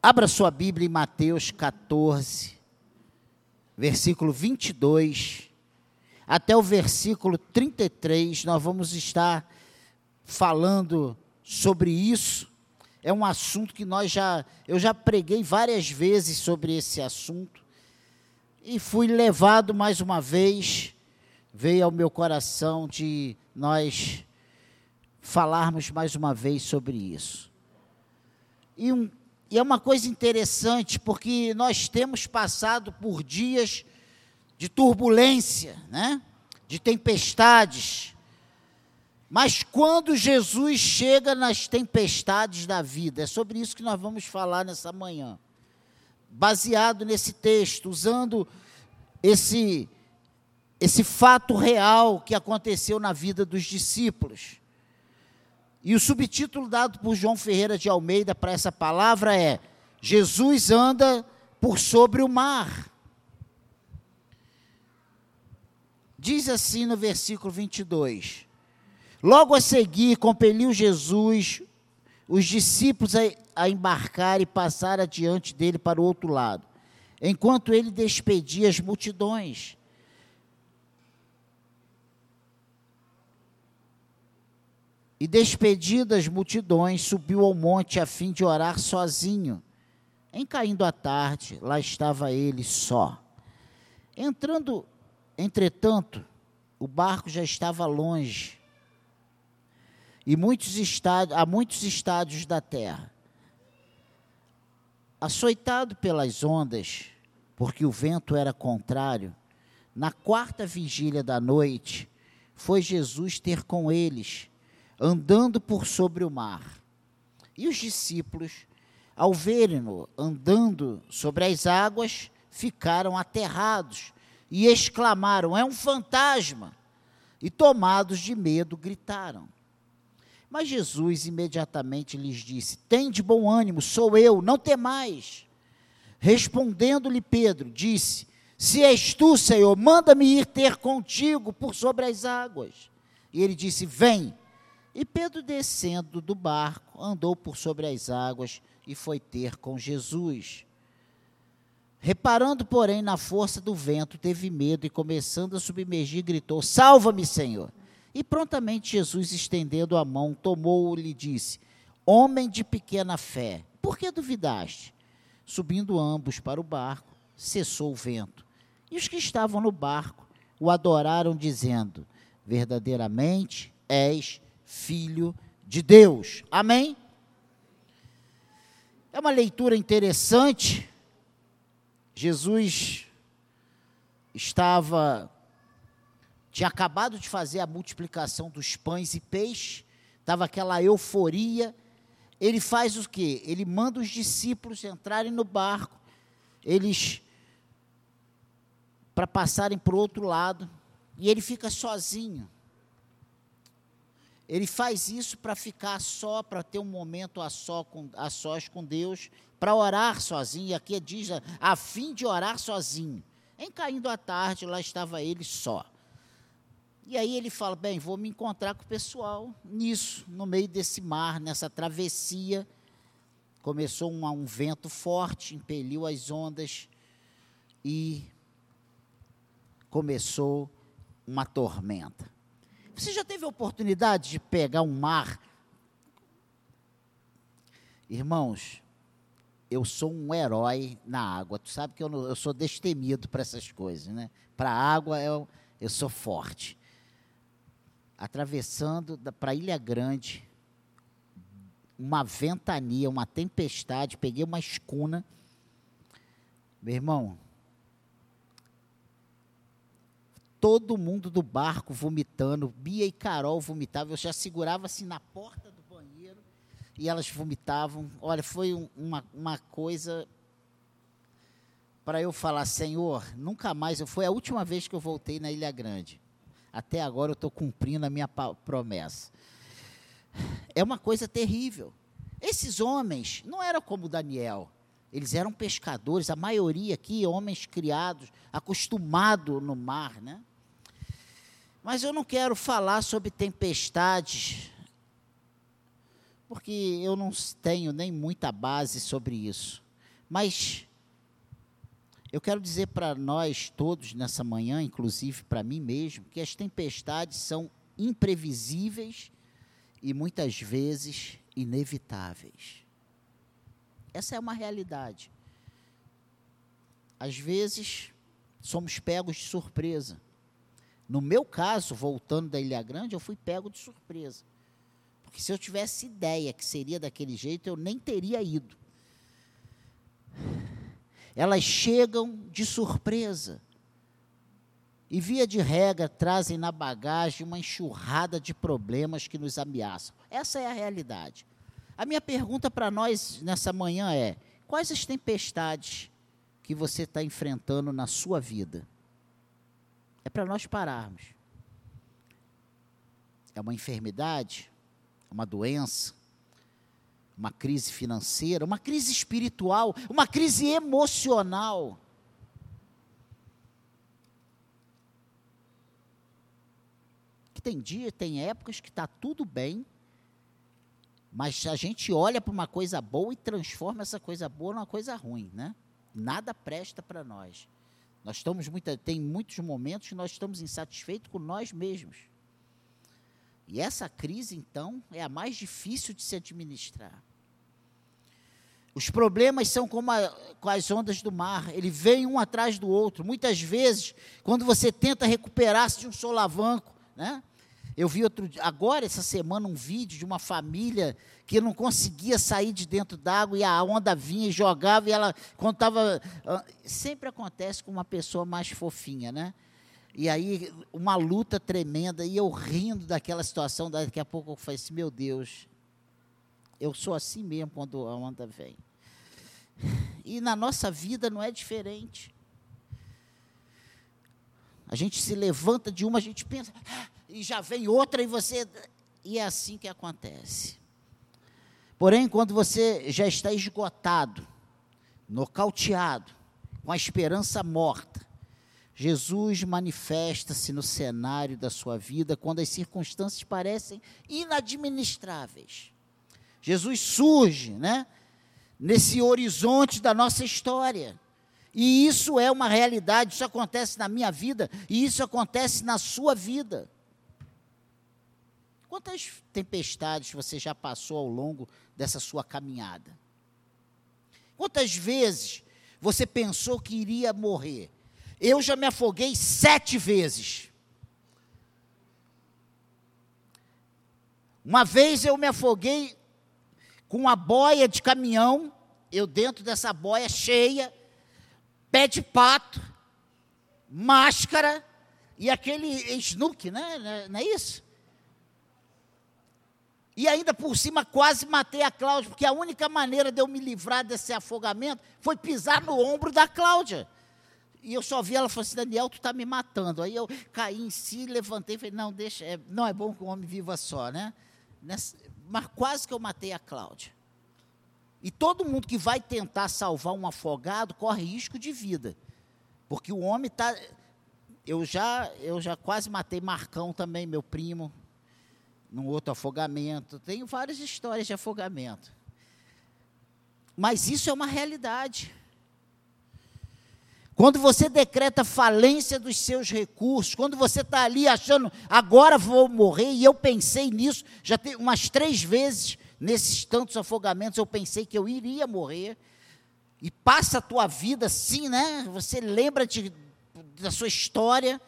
Abra sua Bíblia em Mateus 14, versículo 22, até o versículo 33, nós vamos estar falando sobre isso. É um assunto que nós já, eu já preguei várias vezes sobre esse assunto e fui levado mais uma vez, veio ao meu coração de nós falarmos mais uma vez sobre isso. E um e é uma coisa interessante, porque nós temos passado por dias de turbulência, né? de tempestades. Mas quando Jesus chega nas tempestades da vida, é sobre isso que nós vamos falar nessa manhã. Baseado nesse texto, usando esse, esse fato real que aconteceu na vida dos discípulos. E o subtítulo dado por João Ferreira de Almeida para essa palavra é: Jesus anda por sobre o mar. Diz assim no versículo 22. Logo a seguir, compeliu Jesus os discípulos a, a embarcar e passar adiante dele para o outro lado, enquanto ele despedia as multidões. E despedidas as multidões, subiu ao monte a fim de orar sozinho. Em caindo a tarde, lá estava ele só. Entrando, entretanto, o barco já estava longe. E muitos estádios, há muitos estádios da terra. Açoitado pelas ondas, porque o vento era contrário, na quarta vigília da noite, foi Jesus ter com eles andando por sobre o mar. E os discípulos, ao verem-no andando sobre as águas, ficaram aterrados e exclamaram: É um fantasma! E tomados de medo, gritaram. Mas Jesus imediatamente lhes disse: Tem de bom ânimo, sou eu, não temais. Respondendo-lhe Pedro, disse: Se és tu, Senhor, manda-me ir ter contigo por sobre as águas. E ele disse: Vem. E Pedro, descendo do barco, andou por sobre as águas e foi ter com Jesus. Reparando, porém, na força do vento, teve medo e, começando a submergir, gritou: Salva-me, Senhor! E prontamente Jesus, estendendo a mão, tomou-o e lhe disse: Homem de pequena fé, por que duvidaste? Subindo ambos para o barco, cessou o vento. E os que estavam no barco o adoraram, dizendo: Verdadeiramente és Filho de Deus. Amém? É uma leitura interessante. Jesus estava tinha acabado de fazer a multiplicação dos pães e peixes, estava aquela euforia. Ele faz o quê? Ele manda os discípulos entrarem no barco, eles para passarem para o outro lado, e ele fica sozinho. Ele faz isso para ficar só, para ter um momento a, só com, a sós com Deus, para orar sozinho. E aqui diz, a fim de orar sozinho. Em caindo a tarde, lá estava ele só. E aí ele fala: bem, vou me encontrar com o pessoal nisso, no meio desse mar, nessa travessia. Começou um, um vento forte, impeliu as ondas e começou uma tormenta. Você já teve oportunidade de pegar um mar? Irmãos, eu sou um herói na água. Tu sabe que eu, não, eu sou destemido para essas coisas, né? Para a água eu, eu sou forte. Atravessando para Ilha Grande, uma ventania, uma tempestade, peguei uma escuna. Meu irmão, todo mundo do barco vomitando, Bia e Carol vomitavam, eu já segurava assim na porta do banheiro e elas vomitavam. Olha, foi um, uma, uma coisa para eu falar, Senhor, nunca mais, eu, foi a última vez que eu voltei na Ilha Grande. Até agora eu estou cumprindo a minha promessa. É uma coisa terrível. Esses homens não eram como Daniel. Eles eram pescadores, a maioria aqui, homens criados, acostumados no mar, né? Mas eu não quero falar sobre tempestades, porque eu não tenho nem muita base sobre isso. Mas eu quero dizer para nós todos nessa manhã, inclusive para mim mesmo, que as tempestades são imprevisíveis e muitas vezes inevitáveis. Essa é uma realidade. Às vezes, somos pegos de surpresa. No meu caso, voltando da Ilha Grande, eu fui pego de surpresa. Porque se eu tivesse ideia que seria daquele jeito, eu nem teria ido. Elas chegam de surpresa. E, via de regra, trazem na bagagem uma enxurrada de problemas que nos ameaçam. Essa é a realidade. A minha pergunta para nós nessa manhã é: quais as tempestades que você está enfrentando na sua vida? É para nós pararmos. É uma enfermidade? Uma doença? Uma crise financeira? Uma crise espiritual? Uma crise emocional? Que tem dia, tem épocas que está tudo bem, mas a gente olha para uma coisa boa e transforma essa coisa boa numa coisa ruim, né? Nada presta para nós. Nós estamos muita, tem muitos momentos que nós estamos insatisfeitos com nós mesmos. E essa crise, então, é a mais difícil de se administrar. Os problemas são como, a, as ondas do mar, ele vem um atrás do outro. Muitas vezes, quando você tenta recuperar-se de um solavanco, né? Eu vi outro agora essa semana um vídeo de uma família que não conseguia sair de dentro d'água e a onda vinha e jogava e ela ah, sempre acontece com uma pessoa mais fofinha, né? E aí uma luta tremenda e eu rindo daquela situação, daqui a pouco eu falei assim, meu Deus, eu sou assim mesmo quando a onda vem. E na nossa vida não é diferente. A gente se levanta de uma, a gente pensa, ah, e já vem outra e você. E é assim que acontece. Porém, quando você já está esgotado, nocauteado, com a esperança morta, Jesus manifesta-se no cenário da sua vida quando as circunstâncias parecem inadministráveis. Jesus surge, né? Nesse horizonte da nossa história. E isso é uma realidade, isso acontece na minha vida e isso acontece na sua vida. Quantas tempestades você já passou ao longo dessa sua caminhada? Quantas vezes você pensou que iria morrer? Eu já me afoguei sete vezes. Uma vez eu me afoguei com uma boia de caminhão, eu dentro dessa boia cheia, pé de pato, máscara e aquele snook, né? Não é isso? E ainda por cima quase matei a Cláudia, porque a única maneira de eu me livrar desse afogamento foi pisar no ombro da Cláudia. E eu só vi ela falou assim, Daniel, tu está me matando. Aí eu caí em si, levantei e falei, não, deixa, é, não é bom que um homem viva só, né? Nessa, mas quase que eu matei a Cláudia. E todo mundo que vai tentar salvar um afogado corre risco de vida. Porque o homem está. Eu já, eu já quase matei Marcão também, meu primo, num outro afogamento. Tenho várias histórias de afogamento. Mas isso é uma realidade. Quando você decreta falência dos seus recursos, quando você está ali achando, agora vou morrer, e eu pensei nisso, já tem umas três vezes nesses tantos afogamentos, eu pensei que eu iria morrer, e passa a tua vida assim, né? Você lembra de, da sua história,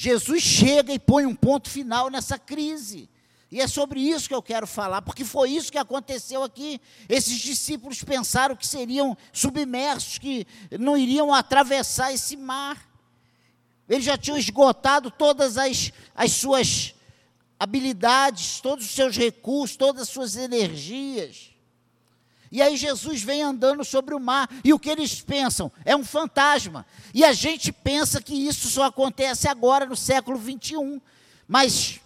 Jesus chega e põe um ponto final nessa crise. E é sobre isso que eu quero falar, porque foi isso que aconteceu aqui. Esses discípulos pensaram que seriam submersos, que não iriam atravessar esse mar. Eles já tinham esgotado todas as, as suas habilidades, todos os seus recursos, todas as suas energias. E aí Jesus vem andando sobre o mar, e o que eles pensam? É um fantasma. E a gente pensa que isso só acontece agora, no século 21. Mas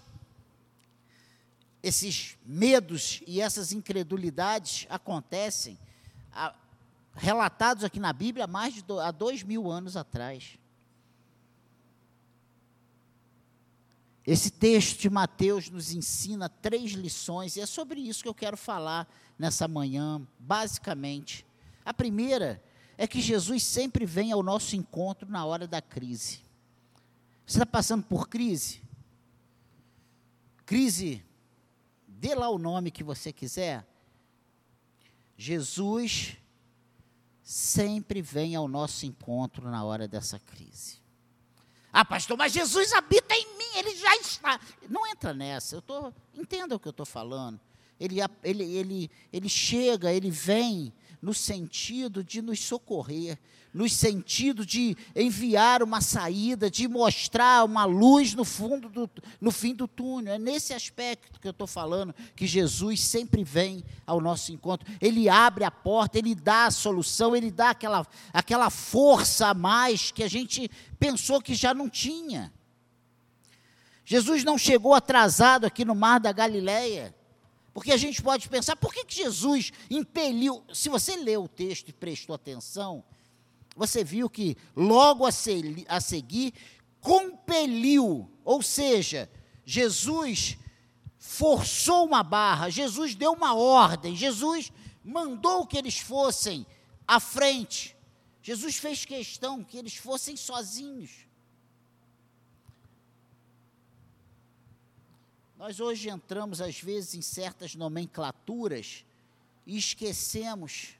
esses medos e essas incredulidades acontecem, a, relatados aqui na Bíblia há mais de do, há dois mil anos atrás. Esse texto de Mateus nos ensina três lições, e é sobre isso que eu quero falar nessa manhã, basicamente, A primeira é que Jesus sempre vem ao nosso encontro na hora da crise. Você está passando por crise? Crise, dê lá o nome que você quiser. Jesus sempre vem ao nosso encontro na hora dessa crise. Ah, pastor, mas Jesus habita em mim, ele já está. Não entra nessa, eu tô, entenda o que eu estou falando. Ele, ele, ele, ele chega, ele vem no sentido de nos socorrer, no sentido de enviar uma saída, de mostrar uma luz no fundo do, no fim do túnel. É nesse aspecto que eu estou falando que Jesus sempre vem ao nosso encontro. Ele abre a porta, ele dá a solução, ele dá aquela, aquela força a mais que a gente pensou que já não tinha. Jesus não chegou atrasado aqui no mar da Galileia. Porque a gente pode pensar, por que, que Jesus impeliu? Se você leu o texto e prestou atenção, você viu que logo a, se, a seguir compeliu, ou seja, Jesus forçou uma barra, Jesus deu uma ordem, Jesus mandou que eles fossem à frente. Jesus fez questão que eles fossem sozinhos. Nós hoje entramos, às vezes, em certas nomenclaturas e esquecemos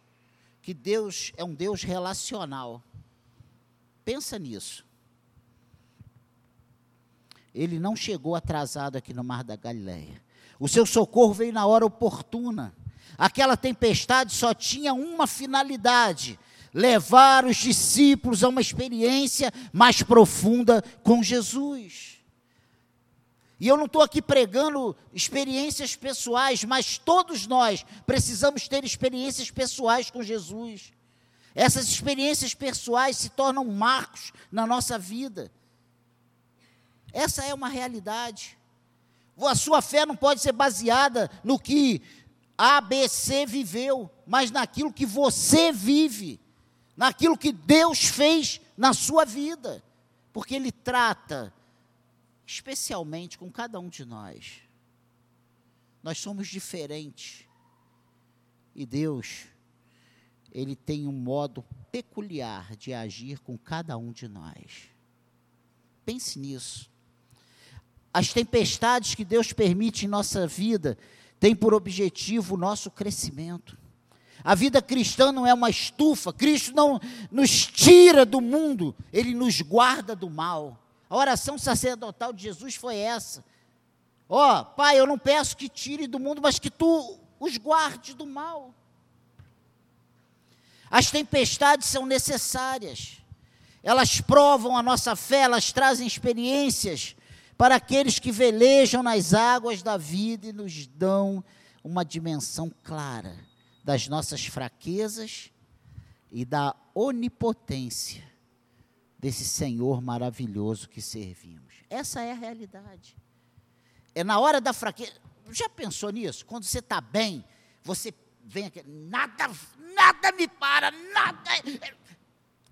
que Deus é um Deus relacional. Pensa nisso. Ele não chegou atrasado aqui no Mar da Galileia. O seu socorro veio na hora oportuna. Aquela tempestade só tinha uma finalidade: levar os discípulos a uma experiência mais profunda com Jesus. E eu não estou aqui pregando experiências pessoais, mas todos nós precisamos ter experiências pessoais com Jesus. Essas experiências pessoais se tornam marcos na nossa vida. Essa é uma realidade. A sua fé não pode ser baseada no que A, B, C viveu, mas naquilo que você vive, naquilo que Deus fez na sua vida, porque Ele trata especialmente com cada um de nós. Nós somos diferentes. E Deus, Ele tem um modo peculiar de agir com cada um de nós. Pense nisso. As tempestades que Deus permite em nossa vida têm por objetivo o nosso crescimento. A vida cristã não é uma estufa, Cristo não nos tira do mundo, Ele nos guarda do mal. A oração sacerdotal de Jesus foi essa. Ó, oh, Pai, eu não peço que tire do mundo, mas que tu os guarde do mal. As tempestades são necessárias. Elas provam a nossa fé, elas trazem experiências para aqueles que velejam nas águas da vida e nos dão uma dimensão clara das nossas fraquezas e da onipotência desse Senhor maravilhoso que servimos. Essa é a realidade. É na hora da fraqueza. Já pensou nisso? Quando você está bem, você vem aqui, nada, nada me para, nada.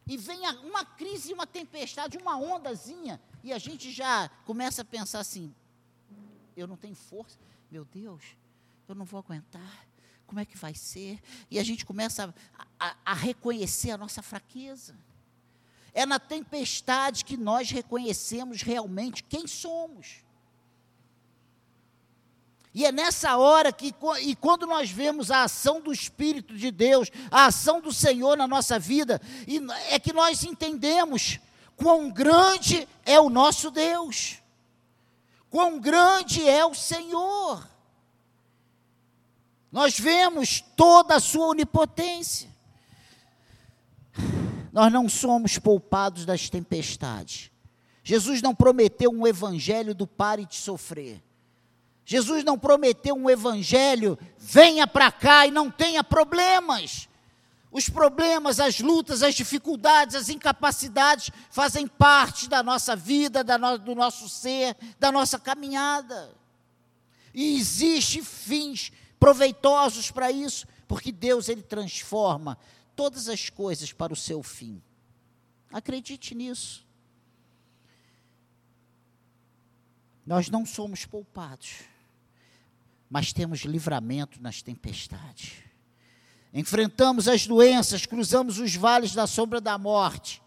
E vem uma crise, uma tempestade, uma ondazinha, e a gente já começa a pensar assim: eu não tenho força, meu Deus, eu não vou aguentar, como é que vai ser? E a gente começa a, a, a reconhecer a nossa fraqueza. É na tempestade que nós reconhecemos realmente quem somos. E é nessa hora que, e quando nós vemos a ação do Espírito de Deus, a ação do Senhor na nossa vida, é que nós entendemos quão grande é o nosso Deus, quão grande é o Senhor. Nós vemos toda a sua onipotência. Nós não somos poupados das tempestades. Jesus não prometeu um evangelho do pare de sofrer. Jesus não prometeu um evangelho, venha para cá e não tenha problemas. Os problemas, as lutas, as dificuldades, as incapacidades fazem parte da nossa vida, da no, do nosso ser, da nossa caminhada. E existem fins proveitosos para isso, porque Deus ele transforma todas as coisas para o seu fim. Acredite nisso. Nós não somos poupados, mas temos livramento nas tempestades. enfrentamos as doenças, cruzamos os vales da sombra da morte,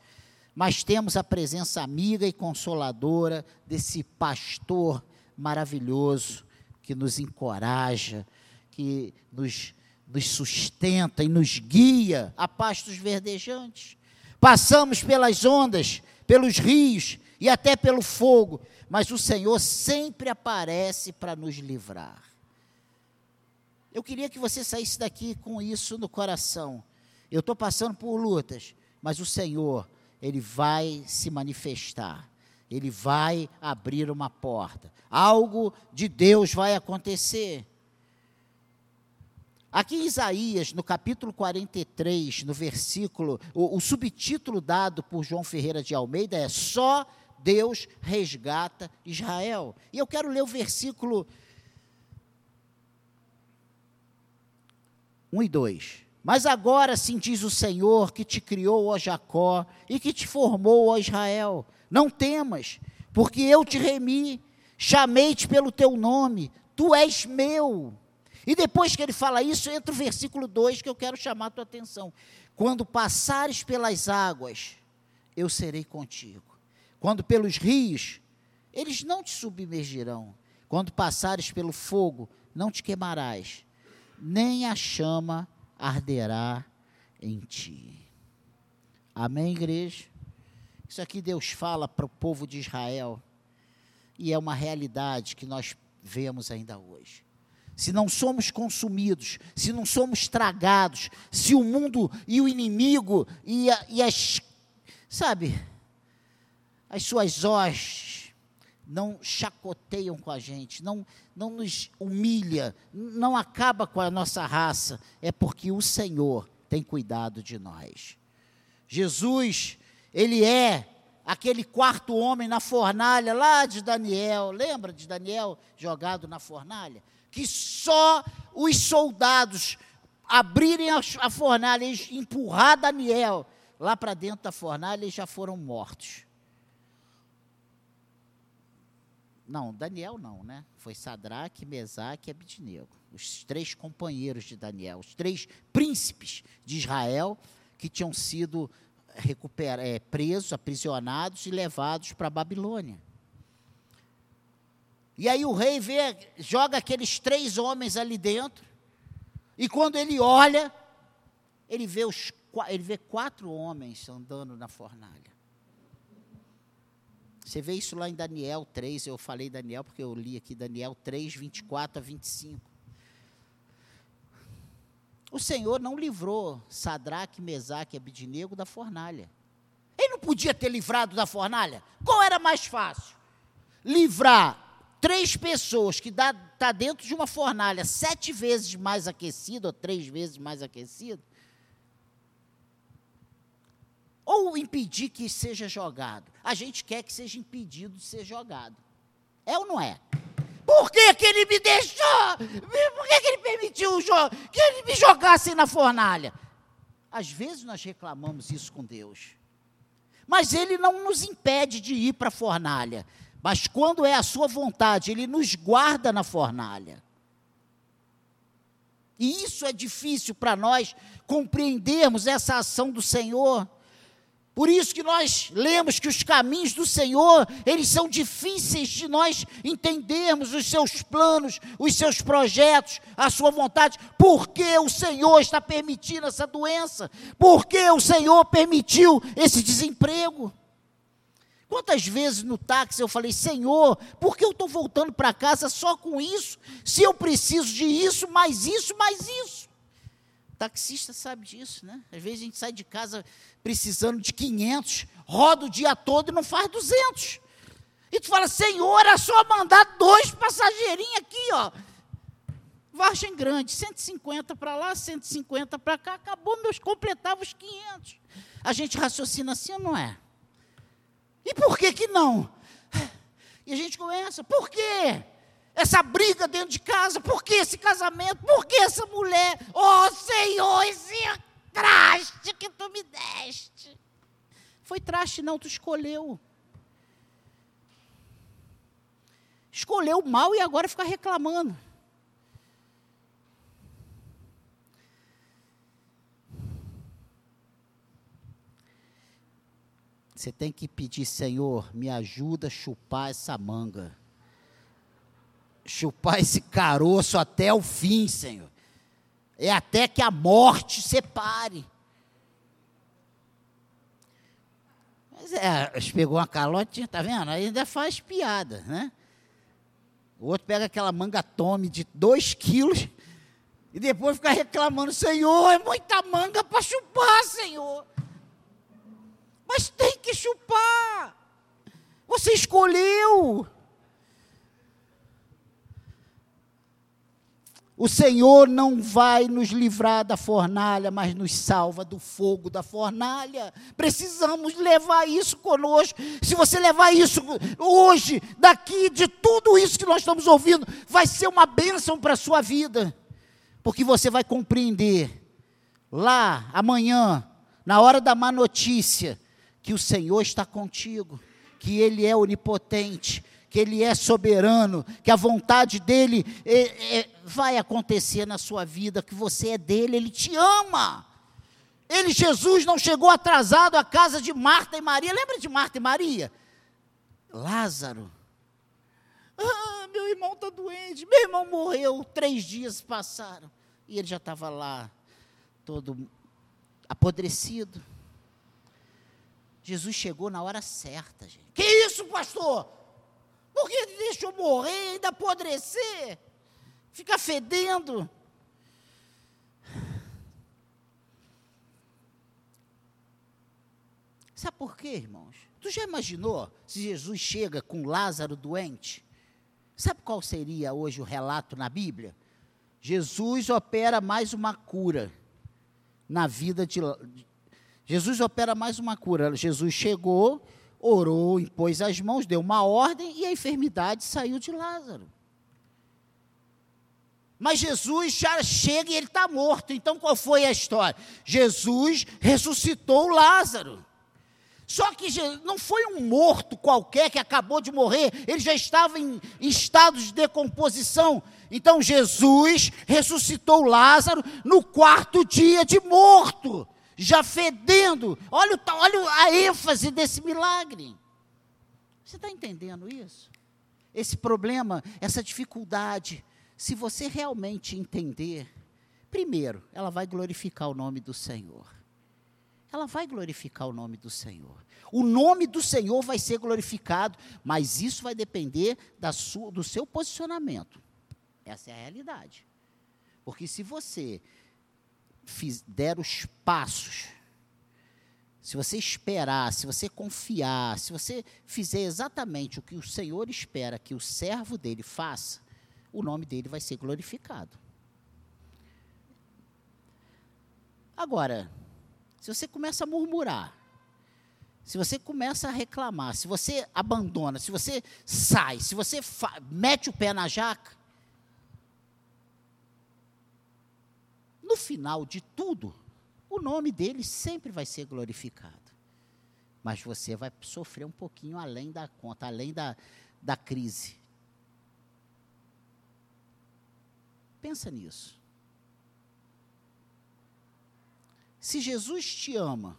mas temos a presença amiga e consoladora desse pastor maravilhoso que nos encoraja, que nos, nos sustenta e nos guia a pastos verdejantes. Passamos pelas ondas, pelos rios e até pelo fogo, mas o Senhor sempre aparece para nos livrar. Eu queria que você saísse daqui com isso no coração. Eu estou passando por lutas, mas o Senhor, Ele vai se manifestar. Ele vai abrir uma porta. Algo de Deus vai acontecer. Aqui em Isaías, no capítulo 43, no versículo, o, o, subtítulo dado por João Ferreira de Almeida é Só Deus resgata Israel. E eu quero ler o versículo 1 e 2. Mas agora sim diz o Senhor que te criou, ó Jacó, e que te formou, ó Israel. Não temas, porque eu te remi, chamei-te pelo teu nome, tu és meu. E depois que ele fala isso, entra o versículo 2 que eu quero chamar a tua atenção. Quando passares pelas águas, eu serei contigo. Quando pelos rios, eles não te submergirão. Quando passares pelo fogo, não te queimarás nem a chama arderá em ti. Amém, igreja? Isso aqui Deus fala para o povo de Israel e é uma realidade que nós vemos ainda hoje. Se não somos consumidos, se não somos tragados, se o mundo e o inimigo e, a, e as, sabe, as suas hostes não chacoteiam com a gente, não, não nos humilha, não acaba com a nossa raça, é porque o Senhor tem cuidado de nós. Jesus, ele é aquele quarto homem na fornalha lá de Daniel, lembra de Daniel jogado na fornalha? Que só os soldados abrirem a, fornalha e empurrar Daniel lá para dentro da fornalha, eles já foram mortos. Não, Daniel não, né? Foi Sadraque, Mesaque e Abidnego. Os três companheiros de Daniel, os três príncipes de Israel que tinham sido é, presos, aprisionados e levados para a Babilônia. E aí o rei vê, joga aqueles três homens ali dentro, e quando ele olha, ele vê, os, ele vê quatro homens andando na fornalha. Você vê isso lá em Daniel 3, eu falei Daniel porque eu li aqui Daniel 3, 24 a 25. O Senhor não livrou Sadraque, Mesaque e Abidinego da fornalha. Ele não podia ter livrado da fornalha? Qual era mais fácil? Livrar três pessoas que está tá dentro de uma fornalha sete vezes mais aquecida, ou três vezes mais aquecida, ou impedir que seja jogado. A gente quer que seja impedido de ser jogado. É ou não é? Por que, que ele me deixou? Por que, que ele permitiu que ele me jogasse na fornalha? Às vezes nós reclamamos isso com Deus. Mas ele não nos impede de ir para a fornalha. Mas quando é a sua vontade, ele nos guarda na fornalha. E isso é difícil para nós compreendermos essa ação do Senhor. Por isso que nós lemos que os caminhos do Senhor, eles são difíceis de nós entendermos os seus planos, os seus projetos, a sua vontade. Por que o Senhor está permitindo essa doença? Por que o Senhor permitiu esse desemprego? Quantas vezes no táxi eu falei, Senhor, por que eu estou voltando para casa só com isso? Se eu preciso de isso, mais isso, mais isso taxista sabe disso, né? Às vezes a gente sai de casa precisando de 500, roda o dia todo e não faz 200. E tu fala, Senhor, é só mandar dois passageirinhos aqui, ó. Vargem grande, 150 para lá, 150 para cá, acabou, meus completava os 500. A gente raciocina assim não é? E por que que não? E a gente começa, por quê? essa briga dentro de casa, por que esse casamento, por que essa mulher? Oh Senhor, esse traste que tu me deste. Foi traste, não, tu escolheu. Escolheu mal e agora fica reclamando. Você tem que pedir, Senhor, me ajuda a chupar essa manga. Chupar esse caroço até o fim, Senhor. É até que a morte separe. Mas é, pegou uma calote, tá vendo? Ainda faz piada, né? O outro pega aquela manga tome de 2 quilos e depois fica reclamando, Senhor, é muita manga para chupar, Senhor. Chupar. Você escolheu. O Senhor não vai nos livrar da fornalha, mas nos salva do fogo da fornalha. Precisamos levar isso conosco. Se você levar isso hoje, daqui, de tudo isso que nós estamos ouvindo, vai ser uma bênção para a sua vida. Porque você vai compreender lá, amanhã, na hora da má notícia, que o Senhor está contigo, que Ele é onipotente, que Ele é soberano, que a vontade dEle é, é, vai acontecer na sua vida, que você é dele, Ele te ama. Ele, Jesus, não chegou atrasado à casa de Marta e Maria. Lembra de Marta e Maria? Lázaro. Ah, meu irmão está doente, meu irmão morreu, três dias passaram. E ele já estava lá, todo apodrecido. Jesus chegou na hora certa, gente. Que isso, pastor? Por que deixa eu morrer ainda apodrecer? Fica fedendo. Sabe por quê, irmãos? Tu já imaginou se Jesus chega com Lázaro doente? Sabe qual seria hoje o relato na Bíblia? Jesus opera mais uma cura na vida de. Jesus opera mais uma cura. Jesus chegou, orou, impôs as mãos, deu uma ordem e a enfermidade saiu de Lázaro. Mas Jesus já chega e ele está morto. Então qual foi a história? Jesus ressuscitou Lázaro. Só que não foi um morto qualquer que acabou de morrer, ele já estava em, estado de decomposição. Então Jesus ressuscitou Lázaro no quarto dia de morto já fedendo. Olha, olha a ênfase desse milagre. Você está entendendo isso? Esse problema, essa dificuldade, se você realmente entender, primeiro, ela vai glorificar o nome do Senhor. Ela vai glorificar o nome do Senhor. O nome do Senhor vai ser glorificado, mas isso vai depender sua, do seu posicionamento. Essa é a realidade. Porque se você der os passos, se você esperar, se você confiar, se você fizer exatamente o que o Senhor espera que o servo dele faça, o nome dele vai ser glorificado. Agora, se você começa a murmurar, se você começa a reclamar, se você abandona, se você sai, se você mete o pé na jaca, no final de tudo, o nome dele sempre vai ser glorificado. Mas você vai sofrer um pouquinho além da conta, além da, da crise. Pensa nisso. Se Jesus te ama,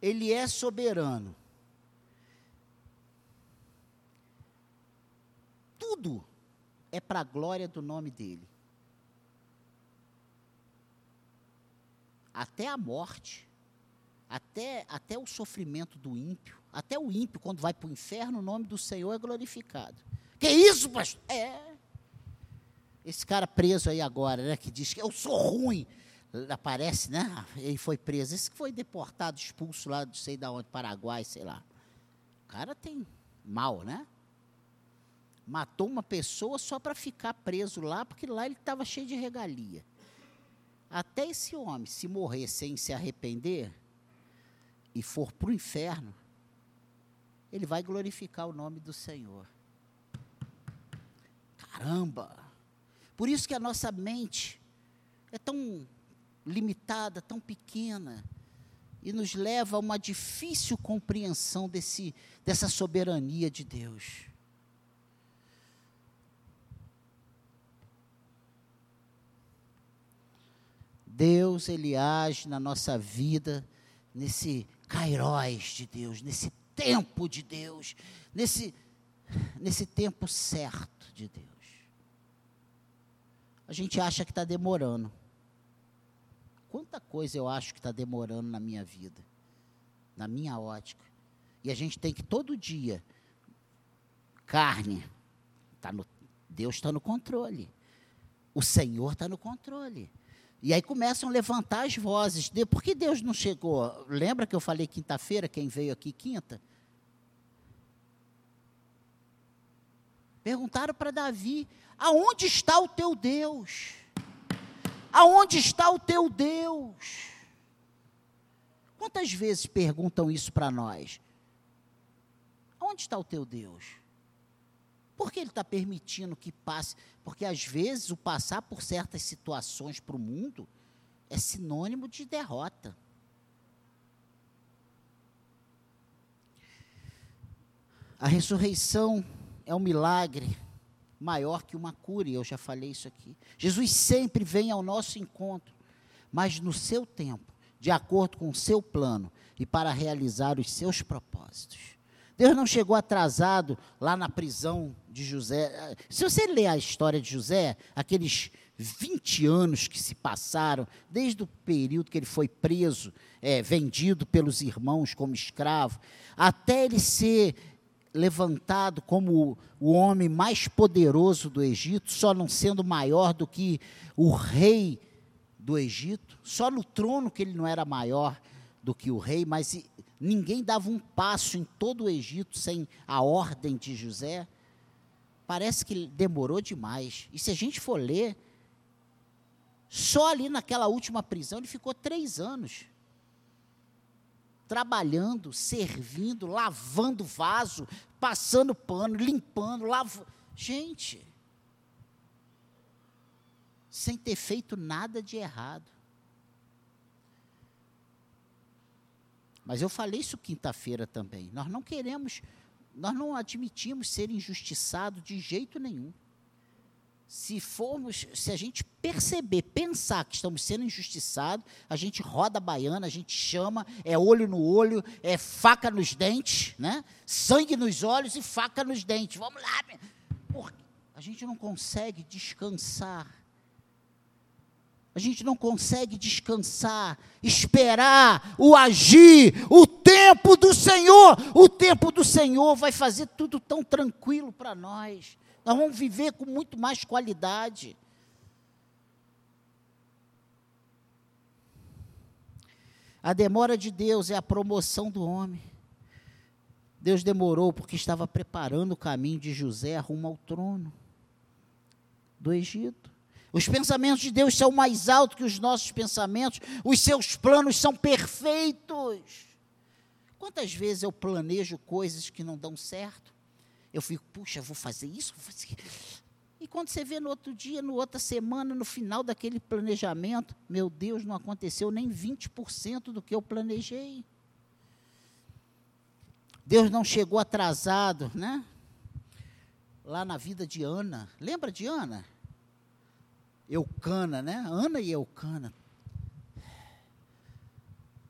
Ele é soberano. Tudo é para a glória do nome dEle. Até a morte, até, até o sofrimento do ímpio, até o ímpio, quando vai para o inferno, o nome do Senhor é glorificado. Que isso, pastor? É. Esse cara preso aí agora, né, que diz que eu sou ruim, aparece, né? Ele foi preso. Esse que foi deportado, expulso lá, não sei de onde, Paraguai, sei lá. O cara tem mal, né? Matou uma pessoa só para ficar preso lá, porque lá ele estava cheio de regalia. Até esse homem, se morrer sem se arrepender e for para o inferno, ele vai glorificar o nome do Senhor. Caramba! Por isso que a nossa mente é tão limitada, tão pequena, e nos leva a uma difícil compreensão desse, dessa soberania de Deus. Deus, Ele age na nossa vida nesse Cairóis de Deus, nesse tempo de Deus, nesse, nesse tempo certo de Deus. A gente acha que está demorando. Quanta coisa eu acho que está demorando na minha vida, na minha ótica. E a gente tem que todo dia, carne, tá no, Deus está no controle. O Senhor está no controle. E aí começam a levantar as vozes. De, por que Deus não chegou? Lembra que eu falei quinta-feira, quem veio aqui quinta? Perguntaram para Davi: aonde está o teu Deus? Aonde está o teu Deus? Quantas vezes perguntam isso para nós? Onde está o teu Deus? Por que ele está permitindo que passe? Porque às vezes o passar por certas situações para o mundo é sinônimo de derrota. A ressurreição é um milagre maior que uma cura, e eu já falei isso aqui. Jesus sempre vem ao nosso encontro, mas no seu tempo, de acordo com o seu plano e para realizar os seus propósitos. Deus não chegou atrasado lá na prisão de José. Se você ler a história de José, aqueles 20 anos que se passaram, desde o período que ele foi preso, é, vendido pelos irmãos como escravo, até ele ser levantado como o homem mais poderoso do Egito, só não sendo maior do que o rei do Egito, só no trono que ele não era maior do que o rei, mas ninguém dava um passo em todo o Egito sem a ordem de José. Parece que demorou demais. E se a gente for ler, só ali naquela última prisão ele ficou três anos trabalhando, servindo, lavando vaso, passando pano, limpando, lavando. Gente, sem ter feito nada de errado. Mas eu falei isso quinta-feira também. Nós não queremos, nós não admitimos ser injustiçados de jeito nenhum se formos, se a gente perceber, pensar que estamos sendo injustiçados, a gente roda a baiana, a gente chama, é olho no olho, é faca nos dentes, né? Sangue nos olhos e faca nos dentes. Vamos lá, porque a gente não consegue descansar. A gente não consegue descansar, esperar o agir, o tempo do Senhor. O tempo do Senhor vai fazer tudo tão tranquilo para nós. Nós vamos viver com muito mais qualidade. A demora de Deus é a promoção do homem. Deus demorou porque estava preparando o caminho de José rumo ao trono do Egito. Os pensamentos de Deus são mais altos que os nossos pensamentos, os seus planos são perfeitos. Quantas vezes eu planejo coisas que não dão certo? Eu fico, puxa, vou fazer isso, vou fazer... E quando você vê no outro dia, no outra semana, no final daquele planejamento, meu Deus, não aconteceu nem 20% do que eu planejei. Deus não chegou atrasado, né? Lá na vida de Ana. Lembra de Ana? Eucana, né? Ana e Eucana.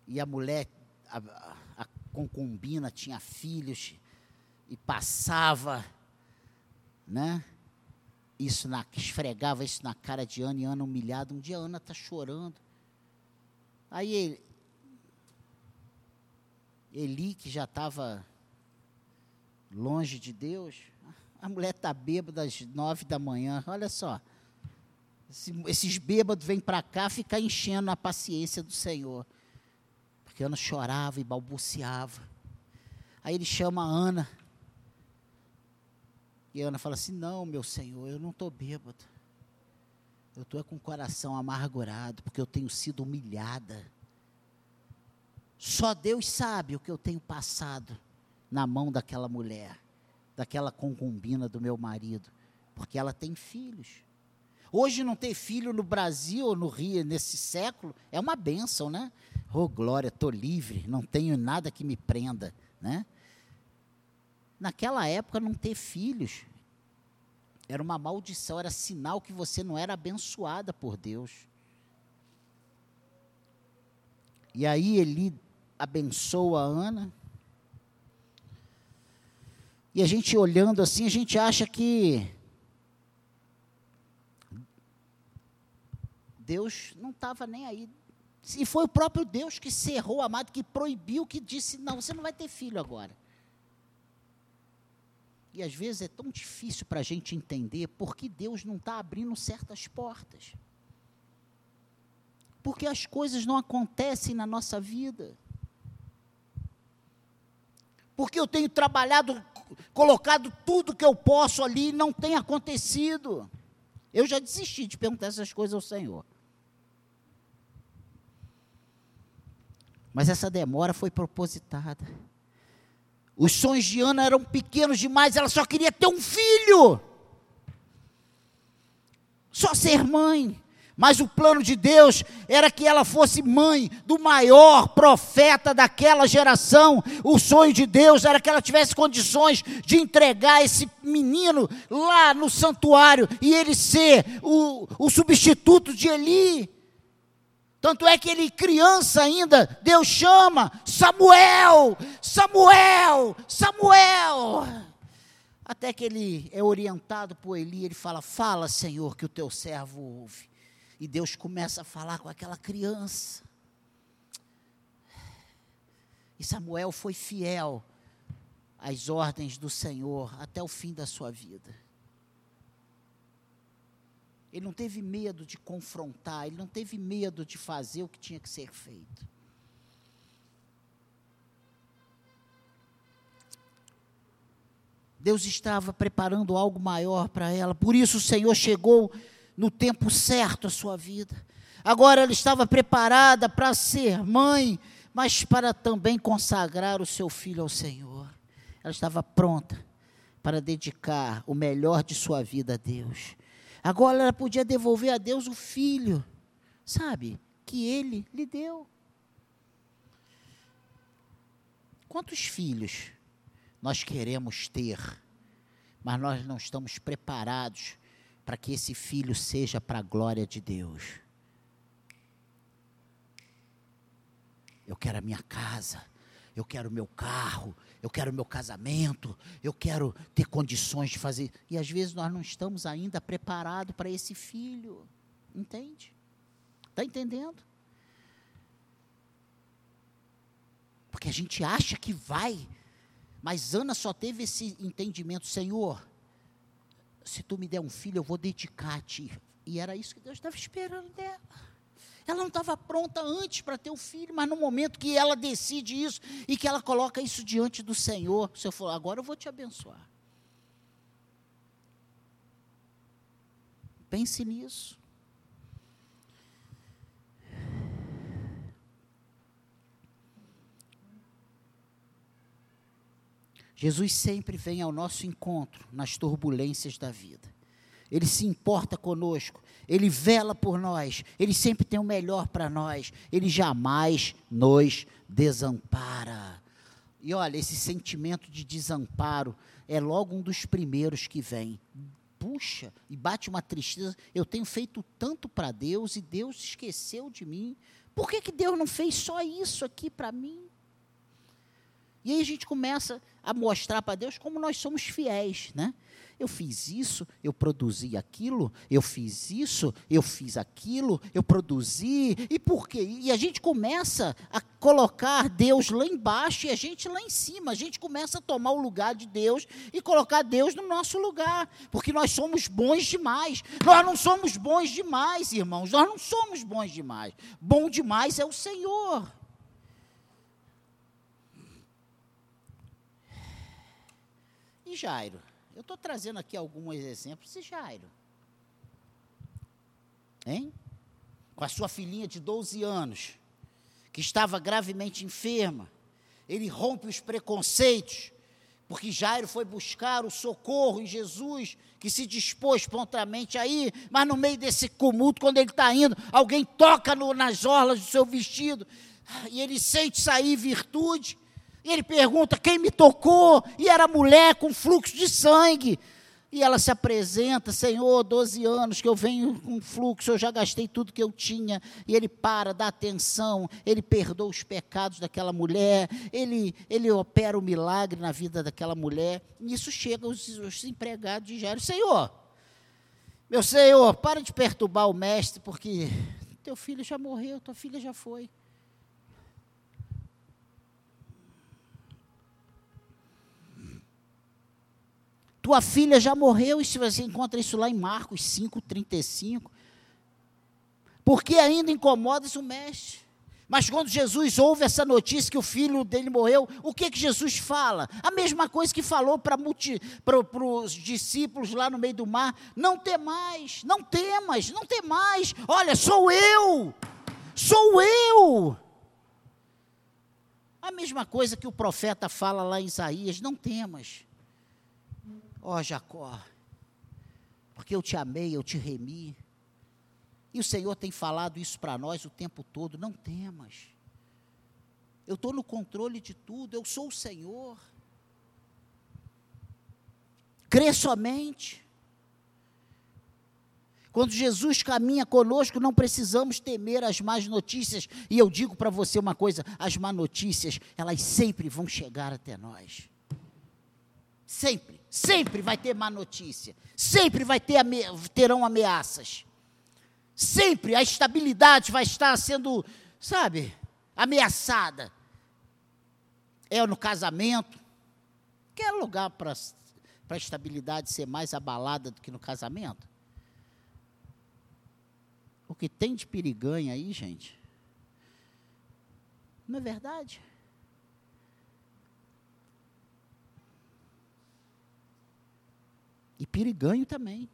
E a mulher, a, a concubina, tinha filhos e passava, né? Isso na, esfregava isso na cara de Ana e Ana humilhada. Um dia Ana está chorando. Aí ele, Eli, que já estava longe de Deus, a mulher está bêbada às nove da manhã. Olha só. Esses bêbados vêm para cá ficar enchendo a paciência do Senhor. Porque Ana chorava e balbuciava. Aí ele chama a Ana. E a Ana fala assim: Não, meu Senhor, eu não estou bêbado. Eu estou com o coração amargurado, porque eu tenho sido humilhada. Só Deus sabe o que eu tenho passado na mão daquela mulher, daquela concubina do meu marido, porque ela tem filhos. Hoje não ter filho no Brasil ou no Rio nesse século é uma benção, né? Oh, glória, estou livre, não tenho nada que me prenda, né? Naquela época, não ter filhos era uma maldição, era sinal que você não era abençoada por Deus. E aí Eli abençoa a Ana. E a gente olhando assim, a gente acha que Deus não estava nem aí. E foi o próprio Deus que cerrou, amado, que proibiu, que disse: não, você não vai ter filho agora. E às vezes é tão difícil para a gente entender por que Deus não está abrindo certas portas. Porque as coisas não acontecem na nossa vida. Porque eu tenho trabalhado, colocado tudo que eu posso ali e não tem acontecido. Eu já desisti de perguntar essas coisas ao Senhor. Mas essa demora foi propositada. Os sonhos de Ana eram pequenos demais, ela só queria ter um filho. Só ser mãe. Mas o plano de Deus era que ela fosse mãe do maior profeta daquela geração. O sonho de Deus era que ela tivesse condições de entregar esse menino lá no santuário e ele ser o, o substituto de Eli. Tanto é que ele, criança ainda, Deus chama Samuel, Samuel, Samuel. Até que ele é orientado por Eli, ele fala: Fala, Senhor, que o teu servo ouve. E Deus começa a falar com aquela criança. E Samuel foi fiel às ordens do Senhor até o fim da sua vida. Ele não teve medo de confrontar, ele não teve medo de fazer o que tinha que ser feito. Deus estava preparando algo maior para ela, por isso o Senhor chegou no tempo certo à sua vida. Agora ela estava preparada para ser mãe, mas para também consagrar o seu filho ao Senhor. Ela estava pronta para dedicar o melhor de sua vida a Deus. Agora ela podia devolver a Deus o filho, sabe, que ele lhe deu. Quantos filhos nós queremos ter, mas nós não estamos preparados para que esse filho seja para a glória de Deus? Eu quero a minha casa, eu quero o meu carro, eu quero meu casamento, eu quero ter condições de fazer. E às vezes nós não estamos ainda preparados para esse filho. Entende? Está entendendo? Porque a gente acha que vai, mas Ana só teve esse entendimento: Senhor, se tu me der um filho, eu vou dedicar a ti. E era isso que Deus estava esperando dela. Ela não estava pronta antes para ter o filho, mas no momento que ela decide isso e que ela coloca isso diante do Senhor, o Senhor falou: agora eu vou te abençoar. Pense nisso. Jesus sempre vem ao nosso encontro nas turbulências da vida. Ele se importa conosco, ele vela por nós, ele sempre tem o melhor para nós, ele jamais nos desampara. E olha, esse sentimento de desamparo é logo um dos primeiros que vem. Puxa, e bate uma tristeza. Eu tenho feito tanto para Deus e Deus esqueceu de mim. Por que, que Deus não fez só isso aqui para mim? E aí a gente começa a mostrar para Deus como nós somos fiéis, né? Eu fiz isso, eu produzi aquilo, eu fiz isso, eu fiz aquilo, eu produzi, e por quê? E a gente começa a colocar Deus lá embaixo e a gente lá em cima. A gente começa a tomar o lugar de Deus e colocar Deus no nosso lugar, porque nós somos bons demais. Nós não somos bons demais, irmãos, nós não somos bons demais. Bom demais é o Senhor. E Jairo? Eu estou trazendo aqui alguns exemplos de Jairo. Hein? Com a sua filhinha de 12 anos, que estava gravemente enferma. Ele rompe os preconceitos, porque Jairo foi buscar o socorro em Jesus, que se dispôs prontamente a ir, mas no meio desse tumulto, quando ele está indo, alguém toca no, nas orlas do seu vestido, e ele sente sair virtude, ele pergunta: quem me tocou? E era mulher com fluxo de sangue. E ela se apresenta, Senhor, 12 anos que eu venho com fluxo, eu já gastei tudo que eu tinha. E ele para, dá atenção, ele perdoa os pecados daquela mulher, ele, ele opera o milagre na vida daquela mulher. Nisso chegam os, os empregados de Jairo: Senhor, meu Senhor, para de perturbar o mestre, porque teu filho já morreu, tua filha já foi. Tua filha já morreu, e se você encontra isso lá em Marcos 5,35. Porque ainda incomodas o mestre. Mas quando Jesus ouve essa notícia que o filho dele morreu, o que, que Jesus fala? A mesma coisa que falou para os discípulos lá no meio do mar: não temais, não temas, não temais. Olha, sou eu, sou eu. A mesma coisa que o profeta fala lá em Isaías: não temas. Ó Jacó, porque eu te amei, eu te remi. E o Senhor tem falado isso para nós o tempo todo: não temas. Eu estou no controle de tudo, eu sou o Senhor. Crê somente. Quando Jesus caminha conosco, não precisamos temer as más notícias. E eu digo para você uma coisa: as más notícias, elas sempre vão chegar até nós. Sempre, sempre vai ter má notícia, sempre vai ter ame terão ameaças. Sempre a estabilidade vai estar sendo, sabe, ameaçada. É no casamento. Quer lugar para a estabilidade ser mais abalada do que no casamento? O que tem de periganha aí, gente? Não é verdade? E periganho também.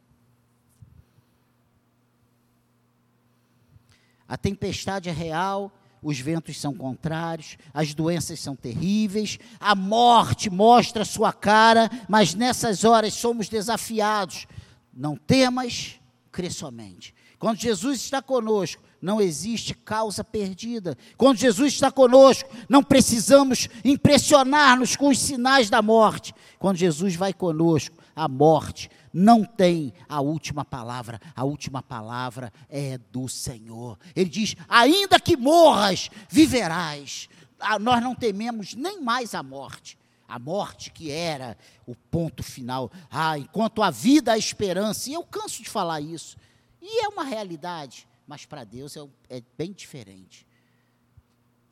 A tempestade é real, os ventos são contrários, as doenças são terríveis, a morte mostra sua cara, mas nessas horas somos desafiados. Não temas, crê somente. Quando Jesus está conosco, não existe causa perdida. Quando Jesus está conosco, não precisamos impressionar-nos com os sinais da morte. Quando Jesus vai conosco, a morte não tem a última palavra, a última palavra é do Senhor. Ele diz: ainda que morras, viverás. Ah, nós não tememos nem mais a morte. A morte que era o ponto final. Ah, enquanto a vida, a esperança. E eu canso de falar isso. E é uma realidade, mas para Deus é, é bem diferente.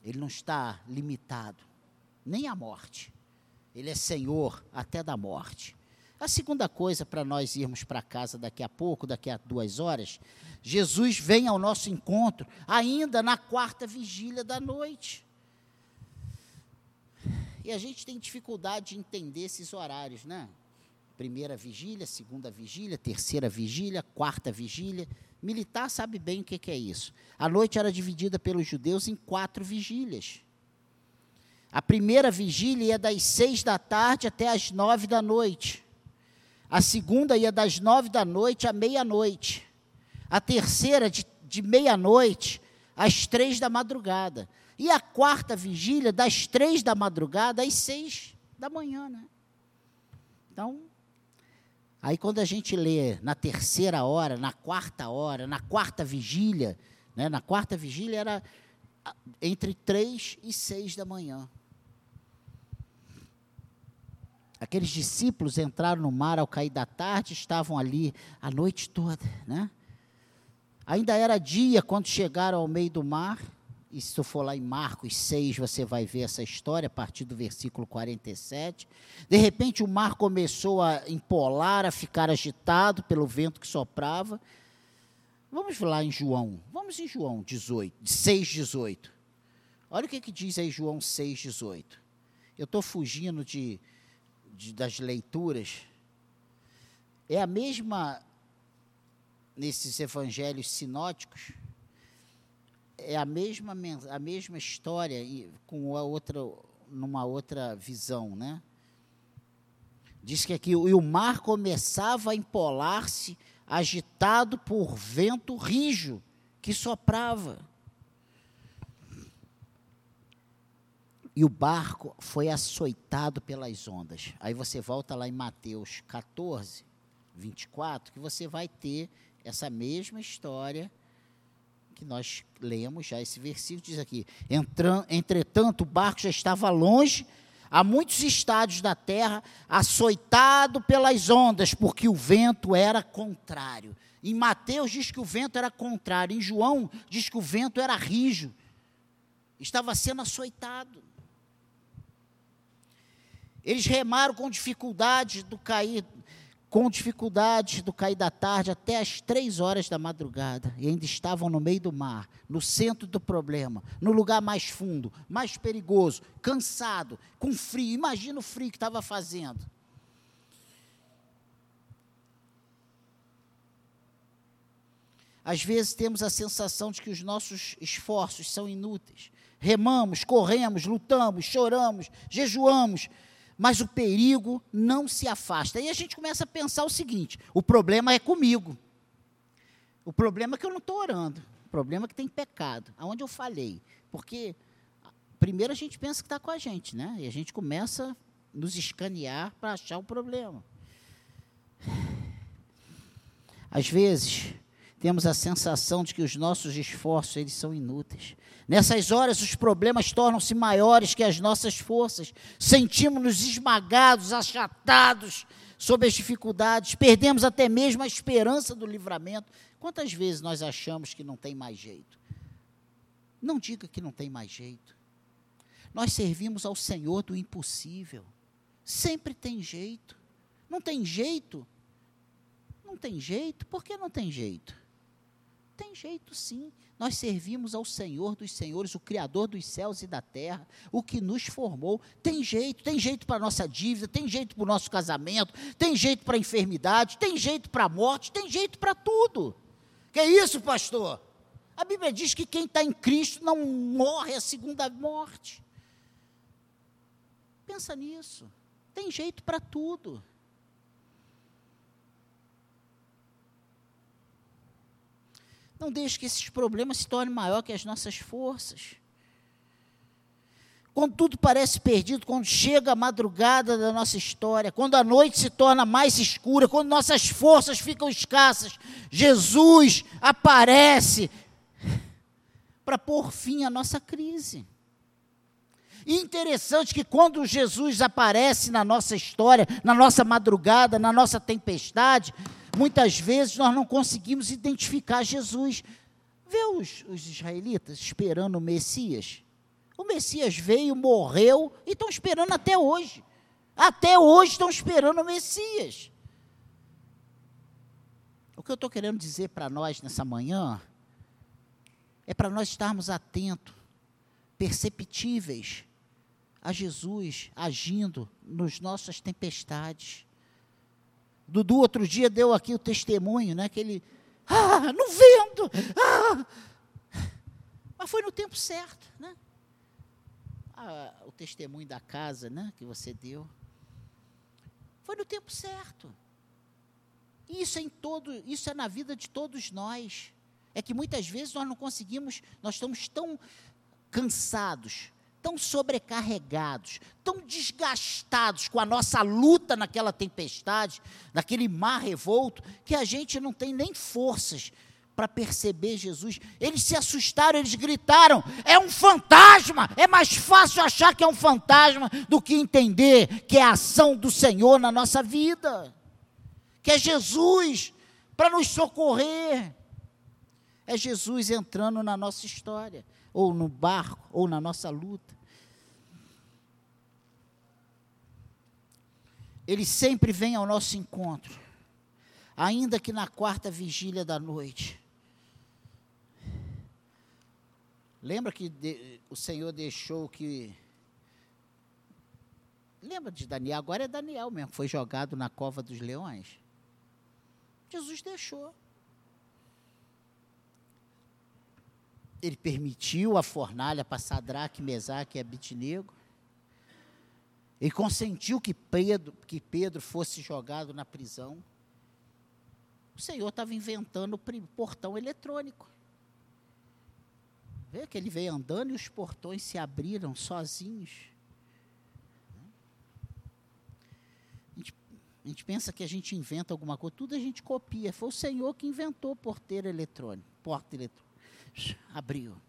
Ele não está limitado, nem à morte. Ele é Senhor até da morte. A segunda coisa para nós irmos para casa daqui a pouco, daqui a duas horas, Jesus vem ao nosso encontro ainda na quarta vigília da noite. E a gente tem dificuldade de entender esses horários, né? Primeira vigília, segunda vigília, terceira vigília, quarta vigília. Militar sabe bem o que, é isso. A noite era dividida pelos judeus em quatro vigílias. A primeira vigília ia das seis da tarde até as nove da noite. A segunda ia das nove da noite à meia-noite. A terceira, de, de meia-noite às três da madrugada. E a quarta vigília, das três da madrugada às seis da manhã. Né? Então, aí quando a gente lê na terceira hora, na quarta hora, na quarta vigília, né, na quarta vigília era entre três e seis da manhã. Aqueles discípulos entraram no mar ao cair da tarde, estavam ali a noite toda, né? Ainda era dia quando chegaram ao meio do mar, e se for lá em Marcos 6, você vai ver essa história a partir do versículo 47. De repente o mar começou a empolar, a ficar agitado pelo vento que soprava. Vamos lá em João, vamos em João 18, 6, 18. Olha o que, que diz aí João 6, 18. Eu estou fugindo de de, das leituras é a mesma nesses evangelhos sinóticos é a mesma a mesma história com a outra numa outra visão, né? Diz que aqui e o mar começava a empolar-se, agitado por vento rijo que soprava. e o barco foi açoitado pelas ondas. Aí você volta lá em Mateus 14, 24, que você vai ter essa mesma história que nós lemos já. Esse versículo diz aqui: Entretanto, o barco já estava longe, a muitos estádios da terra, açoitado pelas ondas, porque o vento era contrário. Em Mateus diz que o vento era contrário, em João diz que o vento era rijo, estava sendo açoitado. Eles remaram com dificuldade do cair, com dificuldade do cair da tarde até as três horas da madrugada, e ainda estavam no meio do mar, no centro do problema, no lugar mais fundo, mais perigoso, cansado, com frio. Imagina o frio que estava fazendo. Às vezes temos a sensação de que os nossos esforços são inúteis. Remamos, corremos, lutamos, choramos, jejuamos, mas o perigo não se afasta. E a gente começa a pensar o seguinte: o problema é comigo. O problema é que eu não estou orando. O problema é que tem pecado. Aonde eu falei? Porque primeiro a gente pensa que está com a gente, né? E a gente começa a nos escanear para achar o problema. Às vezes, temos a sensação de que os nossos esforços eles são inúteis. Nessas horas, os problemas tornam-se maiores que as nossas forças. Sentimos-nos esmagados, achatados sob as dificuldades, perdemos até mesmo a esperança do livramento. Quantas vezes nós achamos que não tem mais jeito? Não diga que não tem mais jeito. Nós servimos ao Senhor do impossível. Sempre tem jeito. Não tem jeito? Não tem jeito? Por que não tem jeito? Tem jeito sim. Nós servimos ao Senhor dos Senhores, o Criador dos céus e da terra, o que nos formou. Tem jeito, tem jeito para a nossa dívida, tem jeito para o nosso casamento, tem jeito para a enfermidade, tem jeito para a morte, tem jeito para tudo. Que é isso, pastor? A Bíblia diz que quem está em Cristo não morre a segunda morte. Pensa nisso. Tem jeito para tudo. Não deixe que esses problemas se tornem maior que as nossas forças. Quando tudo parece perdido, quando chega a madrugada da nossa história, quando a noite se torna mais escura, quando nossas forças ficam escassas, Jesus aparece para pôr fim à nossa crise. E interessante que quando Jesus aparece na nossa história, na nossa madrugada, na nossa tempestade, Muitas vezes nós não conseguimos identificar Jesus. Vê os, os israelitas esperando o Messias. O Messias veio, morreu e estão esperando até hoje. Até hoje estão esperando o Messias. O que eu estou querendo dizer para nós nessa manhã é para nós estarmos atentos, perceptíveis a Jesus agindo nas nossas tempestades. Dudu outro dia deu aqui o testemunho, né? Que ele, ah, no vento, ah. Mas foi no tempo certo, né? Ah, o testemunho da casa, né? Que você deu. Foi no tempo certo. Isso é em todo, isso é na vida de todos nós. É que muitas vezes nós não conseguimos, nós estamos tão cansados, tão sobrecarregados, tão desgastados com a nossa luta naquela tempestade, naquele mar revolto, que a gente não tem nem forças para perceber Jesus. Eles se assustaram, eles gritaram: é um fantasma! É mais fácil achar que é um fantasma do que entender que é a ação do Senhor na nossa vida, que é Jesus para nos socorrer. É Jesus entrando na nossa história, ou no barco, ou na nossa luta. Ele sempre vem ao nosso encontro, ainda que na quarta vigília da noite. Lembra que de, o Senhor deixou que. Lembra de Daniel? Agora é Daniel mesmo, foi jogado na cova dos leões. Jesus deixou. Ele permitiu a fornalha para Sadraque, Mesaque e Abitnego. Ele consentiu que Pedro, que Pedro fosse jogado na prisão. O Senhor estava inventando o portão eletrônico. Vê que ele veio andando e os portões se abriram sozinhos. A gente pensa que a gente inventa alguma coisa, tudo a gente copia. Foi o Senhor que inventou porteiro eletrônico, porta eletrônica. Abriu.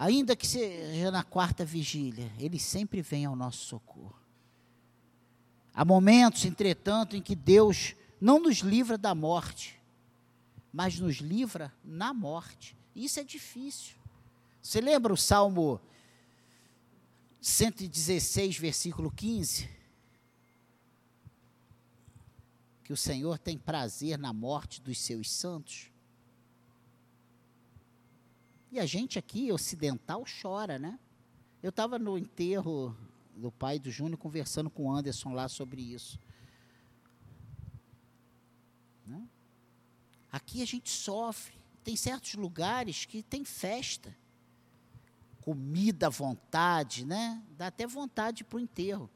Ainda que seja na quarta vigília, ele sempre vem ao nosso socorro. Há momentos, entretanto, em que Deus não nos livra da morte, mas nos livra na morte. Isso é difícil. Você lembra o Salmo 116, versículo 15? Que o Senhor tem prazer na morte dos seus santos. E a gente aqui, ocidental, chora, né? Eu estava no enterro do pai do Júnior conversando com o Anderson lá sobre isso. Né? Aqui a gente sofre. Tem certos lugares que tem festa. Comida à vontade, né? Dá até vontade para o enterro.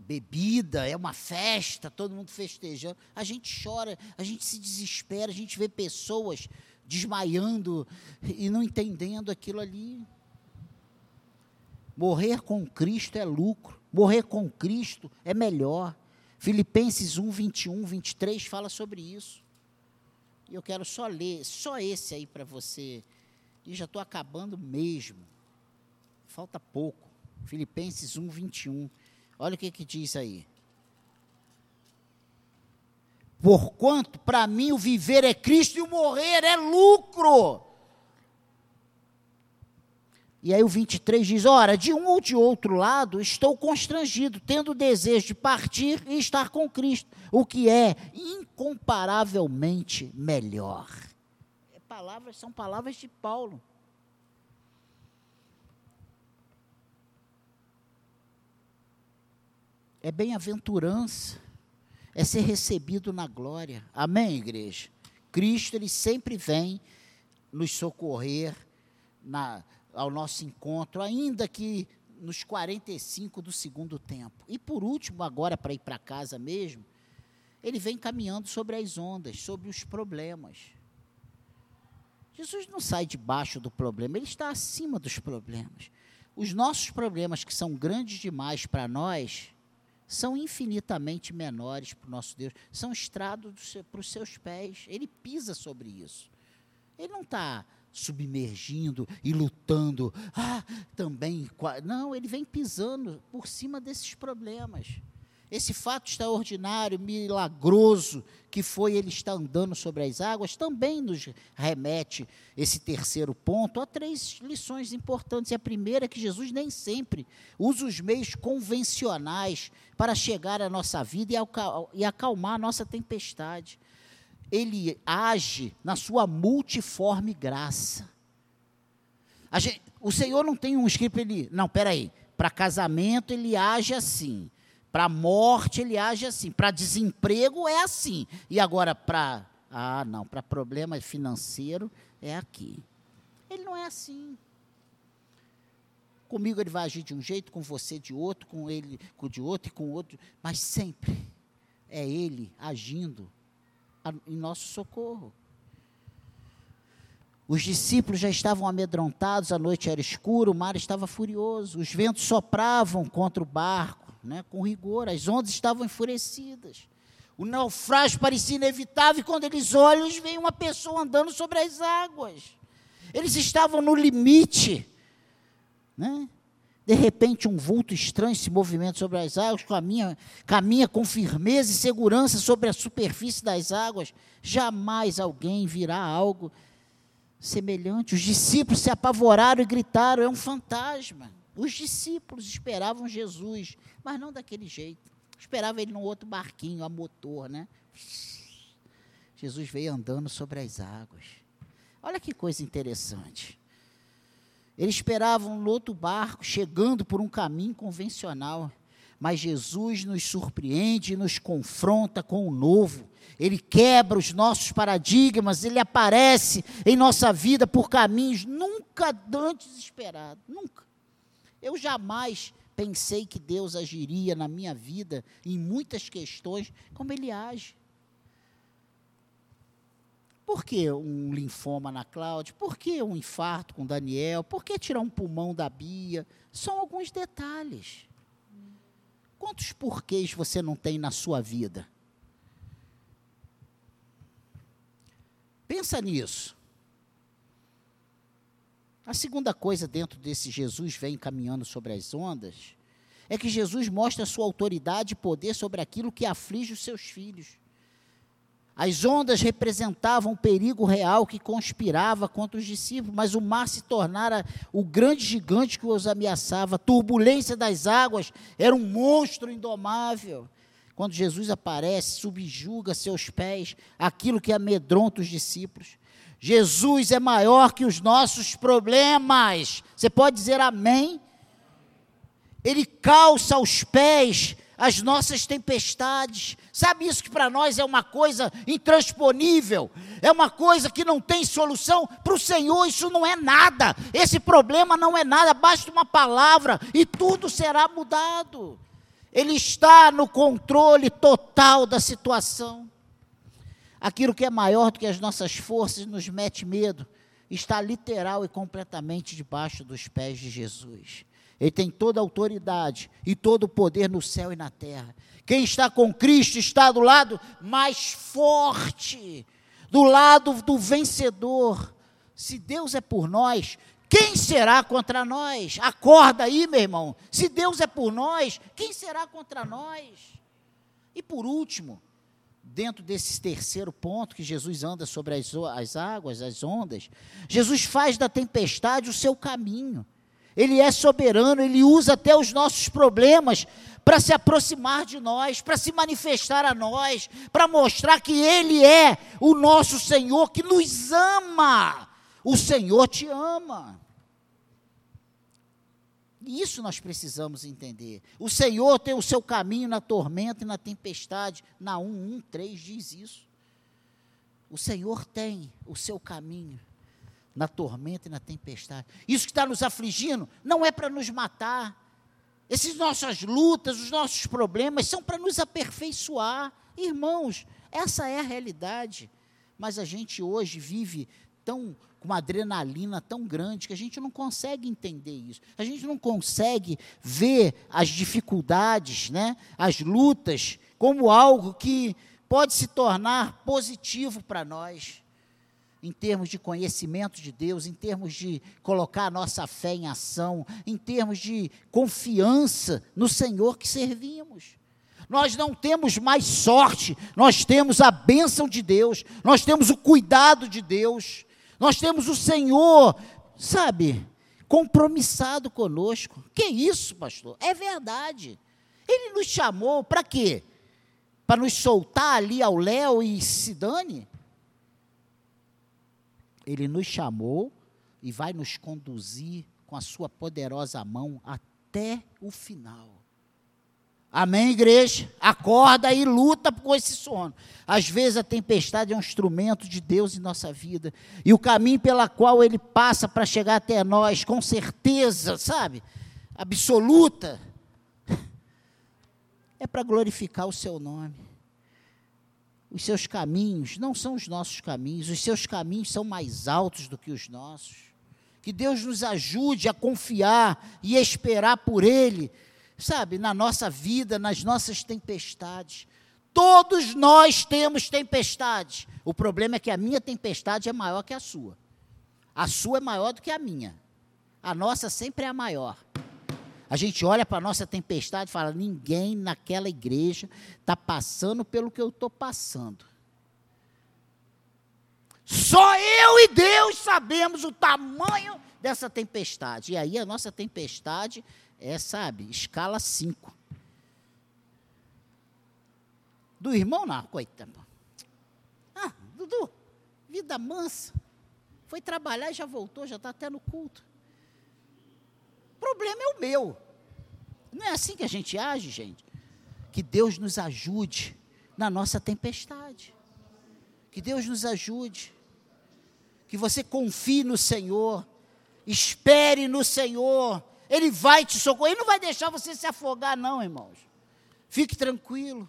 Bebida, é uma festa, todo mundo festejando. A gente chora, a gente se desespera, a gente vê pessoas desmaiando e não entendendo aquilo ali. Morrer com Cristo é lucro, morrer com Cristo é melhor. Filipenses 1, 21, 23 fala sobre isso. E eu quero só ler, só esse aí para você. E já estou acabando mesmo. Falta pouco. Filipenses 1, 21. Olha o que, que diz aí. Porquanto, para mim, o viver é Cristo e o morrer é lucro. E aí o 23 diz: Ora, de um ou de outro lado estou constrangido, tendo o desejo de partir e estar com Cristo, o que é incomparavelmente melhor. É palavras, são palavras de Paulo. É bem-aventurança é ser recebido na glória. Amém, igreja? Cristo, ele sempre vem nos socorrer na, ao nosso encontro, ainda que nos 45 do segundo tempo. E por último, agora para ir para casa mesmo, ele vem caminhando sobre as ondas, sobre os problemas. Jesus não sai debaixo do problema, ele está acima dos problemas. Os nossos problemas, que são grandes demais para nós, são infinitamente menores para o nosso Deus, são estrados para os seus pés. Ele pisa sobre isso. Ele não está submergindo e lutando. Ah, também. Não, ele vem pisando por cima desses problemas. Esse fato extraordinário, milagroso, que foi ele estar andando sobre as águas, também nos remete, esse terceiro ponto, a três lições importantes. E a primeira é que Jesus nem sempre usa os meios convencionais para chegar à nossa vida e acalmar a nossa tempestade. Ele age na sua multiforme graça. Gente, o Senhor não tem um script, ele. Não, peraí. Para casamento ele age assim para morte ele age assim, para desemprego é assim. E agora para ah, não, para problema financeiro é aqui. Ele não é assim. Comigo ele vai agir de um jeito, com você de outro, com ele com de outro e com outro, mas sempre é ele agindo em nosso socorro. Os discípulos já estavam amedrontados, a noite era escura, o mar estava furioso, os ventos sopravam contra o barco né, com rigor, as ondas estavam enfurecidas. O naufrágio parecia inevitável e quando eles olham, veem uma pessoa andando sobre as águas. Eles estavam no limite. Né? De repente, um vulto estranho se movimenta sobre as águas, caminha, caminha com firmeza e segurança sobre a superfície das águas. Jamais alguém virá algo semelhante. Os discípulos se apavoraram e gritaram: é um fantasma. Os discípulos esperavam Jesus, mas não daquele jeito. Esperavam ele num outro barquinho, a motor, né? Jesus veio andando sobre as águas. Olha que coisa interessante. Eles esperavam no outro barco, chegando por um caminho convencional. Mas Jesus nos surpreende e nos confronta com o novo. Ele quebra os nossos paradigmas, ele aparece em nossa vida por caminhos nunca antes esperados. Nunca. Eu jamais pensei que Deus agiria na minha vida em muitas questões como Ele age. Por que um linfoma na Cláudia? Por que um infarto com Daniel? Por que tirar um pulmão da Bia? São alguns detalhes. Quantos porquês você não tem na sua vida? Pensa nisso. A segunda coisa dentro desse Jesus vem caminhando sobre as ondas é que Jesus mostra sua autoridade e poder sobre aquilo que aflige os seus filhos. As ondas representavam um perigo real que conspirava contra os discípulos, mas o mar se tornara o grande gigante que os ameaçava. A turbulência das águas era um monstro indomável. Quando Jesus aparece, subjuga seus pés aquilo que amedronta os discípulos. Jesus é maior que os nossos problemas. Você pode dizer amém? Ele calça aos pés as nossas tempestades. Sabe isso que para nós é uma coisa intransponível, é uma coisa que não tem solução. Para o Senhor isso não é nada, esse problema não é nada, basta uma palavra e tudo será mudado. Ele está no controle total da situação. Aquilo que é maior do que as nossas forças nos mete medo, está literal e completamente debaixo dos pés de Jesus. Ele tem toda a autoridade e todo o poder no céu e na terra. Quem está com Cristo está do lado mais forte, do lado do vencedor. Se Deus é por nós, quem será contra nós? Acorda aí, meu irmão. Se Deus é por nós, quem será contra nós? E por último, dentro desse terceiro ponto que Jesus anda sobre as, as águas, as ondas, Jesus faz da tempestade o seu caminho. Ele é soberano, ele usa até os nossos problemas para se aproximar de nós, para se manifestar a nós, para mostrar que Ele é o nosso Senhor que nos ama. O Senhor te ama. Isso nós precisamos entender. O Senhor tem o seu caminho na tormenta e na tempestade. Na 113 diz isso. O Senhor tem o seu caminho na tormenta e na tempestade. Isso que está nos afligindo não é para nos matar. Essas nossas lutas, os nossos problemas são para nos aperfeiçoar. Irmãos, essa é a realidade. Mas a gente hoje vive tão com uma adrenalina tão grande que a gente não consegue entender isso. A gente não consegue ver as dificuldades, né, as lutas como algo que pode se tornar positivo para nós em termos de conhecimento de Deus, em termos de colocar a nossa fé em ação, em termos de confiança no Senhor que servimos. Nós não temos mais sorte, nós temos a bênção de Deus, nós temos o cuidado de Deus, nós temos o Senhor, sabe, compromissado conosco. Que isso, pastor? É verdade. Ele nos chamou para quê? Para nos soltar ali ao Léo e se dane? Ele nos chamou e vai nos conduzir com a sua poderosa mão até o final. Amém, igreja? Acorda e luta com esse sono. Às vezes a tempestade é um instrumento de Deus em nossa vida. E o caminho pela qual ele passa para chegar até nós, com certeza, sabe? Absoluta, é para glorificar o seu nome. Os seus caminhos não são os nossos caminhos, os seus caminhos são mais altos do que os nossos. Que Deus nos ajude a confiar e esperar por Ele, sabe, na nossa vida, nas nossas tempestades. Todos nós temos tempestades. O problema é que a minha tempestade é maior que a sua. A sua é maior do que a minha. A nossa sempre é a maior. A gente olha para a nossa tempestade e fala: ninguém naquela igreja está passando pelo que eu estou passando. Só eu e Deus sabemos o tamanho dessa tempestade. E aí a nossa tempestade é, sabe, escala 5. Do irmão, não, coitado. Ah, Dudu, vida mansa. Foi trabalhar e já voltou, já está até no culto problema é o meu. Não é assim que a gente age, gente? Que Deus nos ajude na nossa tempestade. Que Deus nos ajude. Que você confie no Senhor. Espere no Senhor. Ele vai te socorrer. Ele não vai deixar você se afogar, não, irmãos. Fique tranquilo.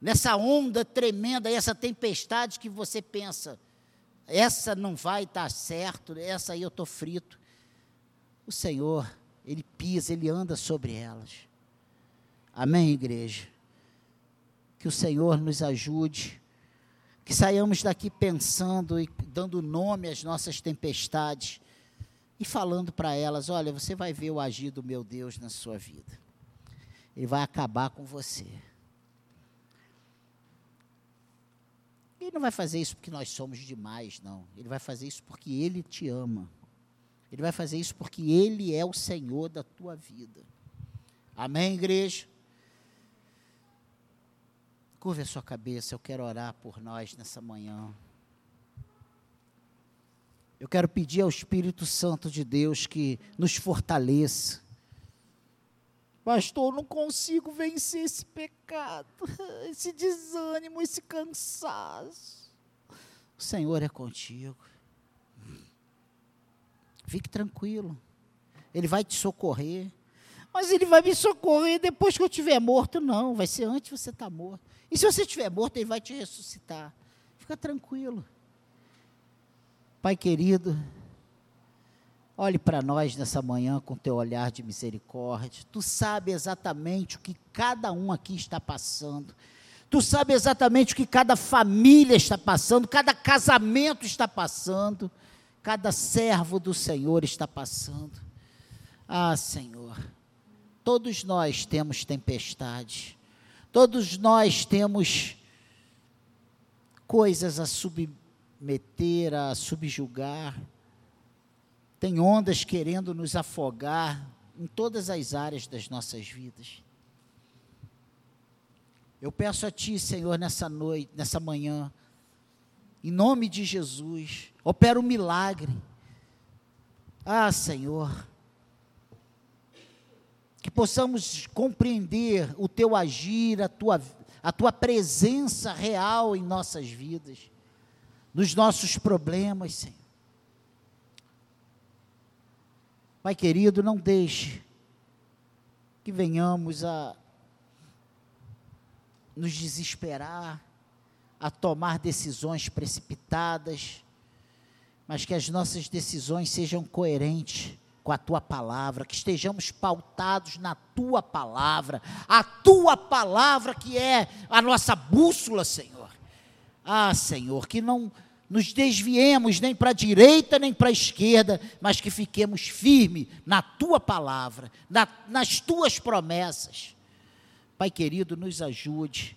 nessa onda tremenda, essa tempestade que você pensa, essa não vai estar certo, essa aí eu estou frito. O Senhor, Ele pisa, Ele anda sobre elas. Amém, igreja? Que o Senhor nos ajude, que saiamos daqui pensando e dando nome às nossas tempestades e falando para elas: olha, você vai ver o agir do meu Deus na sua vida. Ele vai acabar com você. Ele não vai fazer isso porque nós somos demais, não. Ele vai fazer isso porque Ele te ama. Ele vai fazer isso porque Ele é o Senhor da tua vida. Amém, igreja? Curva a sua cabeça, eu quero orar por nós nessa manhã. Eu quero pedir ao Espírito Santo de Deus que nos fortaleça. Pastor, não consigo vencer esse pecado, esse desânimo, esse cansaço. O Senhor é contigo. Fique tranquilo. Ele vai te socorrer. Mas ele vai me socorrer depois que eu estiver morto? Não, vai ser antes você estar tá morto. E se você estiver morto, ele vai te ressuscitar. Fica tranquilo. Pai querido, olhe para nós nessa manhã com teu olhar de misericórdia. Tu sabe exatamente o que cada um aqui está passando. Tu sabe exatamente o que cada família está passando, cada casamento está passando, cada servo do Senhor está passando. Ah, Senhor, todos nós temos tempestade, todos nós temos coisas a subir meter, a subjugar. Tem ondas querendo nos afogar em todas as áreas das nossas vidas. Eu peço a Ti, Senhor, nessa noite, nessa manhã, em nome de Jesus, opera um milagre. Ah, Senhor, que possamos compreender o Teu agir, a Tua, a Tua presença real em nossas vidas nos nossos problemas, Senhor. Pai querido, não deixe que venhamos a nos desesperar, a tomar decisões precipitadas, mas que as nossas decisões sejam coerentes com a tua palavra, que estejamos pautados na tua palavra, a tua palavra que é a nossa bússola, Senhor. Ah, Senhor, que não nos desviemos nem para a direita nem para a esquerda, mas que fiquemos firmes na tua palavra, na, nas tuas promessas. Pai querido, nos ajude,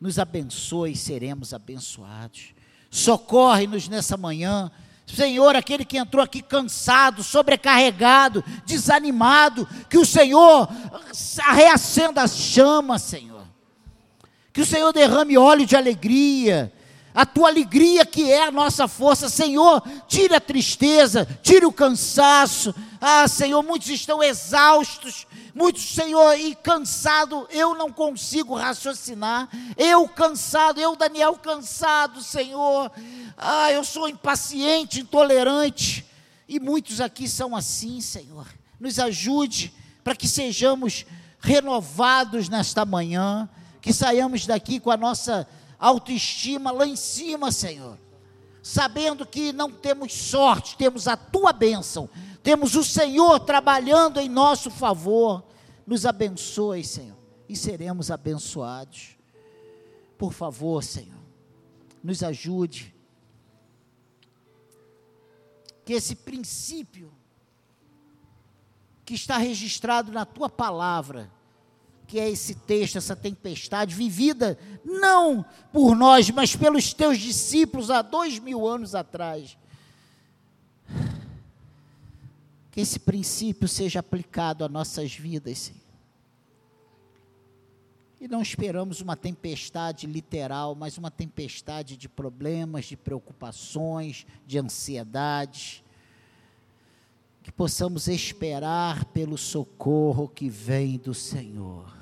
nos abençoe, seremos abençoados. Socorre-nos nessa manhã. Senhor, aquele que entrou aqui cansado, sobrecarregado, desanimado, que o Senhor reacenda a chama, Senhor. Que o Senhor derrame óleo de alegria, a tua alegria que é a nossa força. Senhor, tire a tristeza, tire o cansaço. Ah, Senhor, muitos estão exaustos, muitos, Senhor, e cansado, eu não consigo raciocinar. Eu cansado, eu, Daniel, cansado, Senhor. Ah, eu sou impaciente, intolerante. E muitos aqui são assim, Senhor. Nos ajude para que sejamos renovados nesta manhã, que saiamos daqui com a nossa autoestima lá em cima, Senhor. Sabendo que não temos sorte, temos a tua bênção, temos o Senhor trabalhando em nosso favor. Nos abençoe, Senhor, e seremos abençoados. Por favor, Senhor, nos ajude. Que esse princípio que está registrado na tua palavra, que é esse texto, essa tempestade, vivida não por nós, mas pelos teus discípulos há dois mil anos atrás. Que esse princípio seja aplicado a nossas vidas, Senhor. E não esperamos uma tempestade literal, mas uma tempestade de problemas, de preocupações, de ansiedades. Que possamos esperar pelo socorro que vem do Senhor.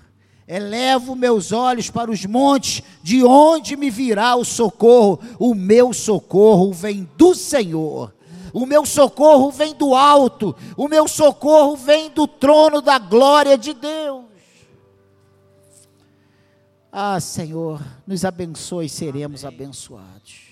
Elevo meus olhos para os montes, de onde me virá o socorro? O meu socorro vem do Senhor. O meu socorro vem do alto. O meu socorro vem do trono da glória de Deus. Ah, Senhor, nos abençoe, seremos abençoados.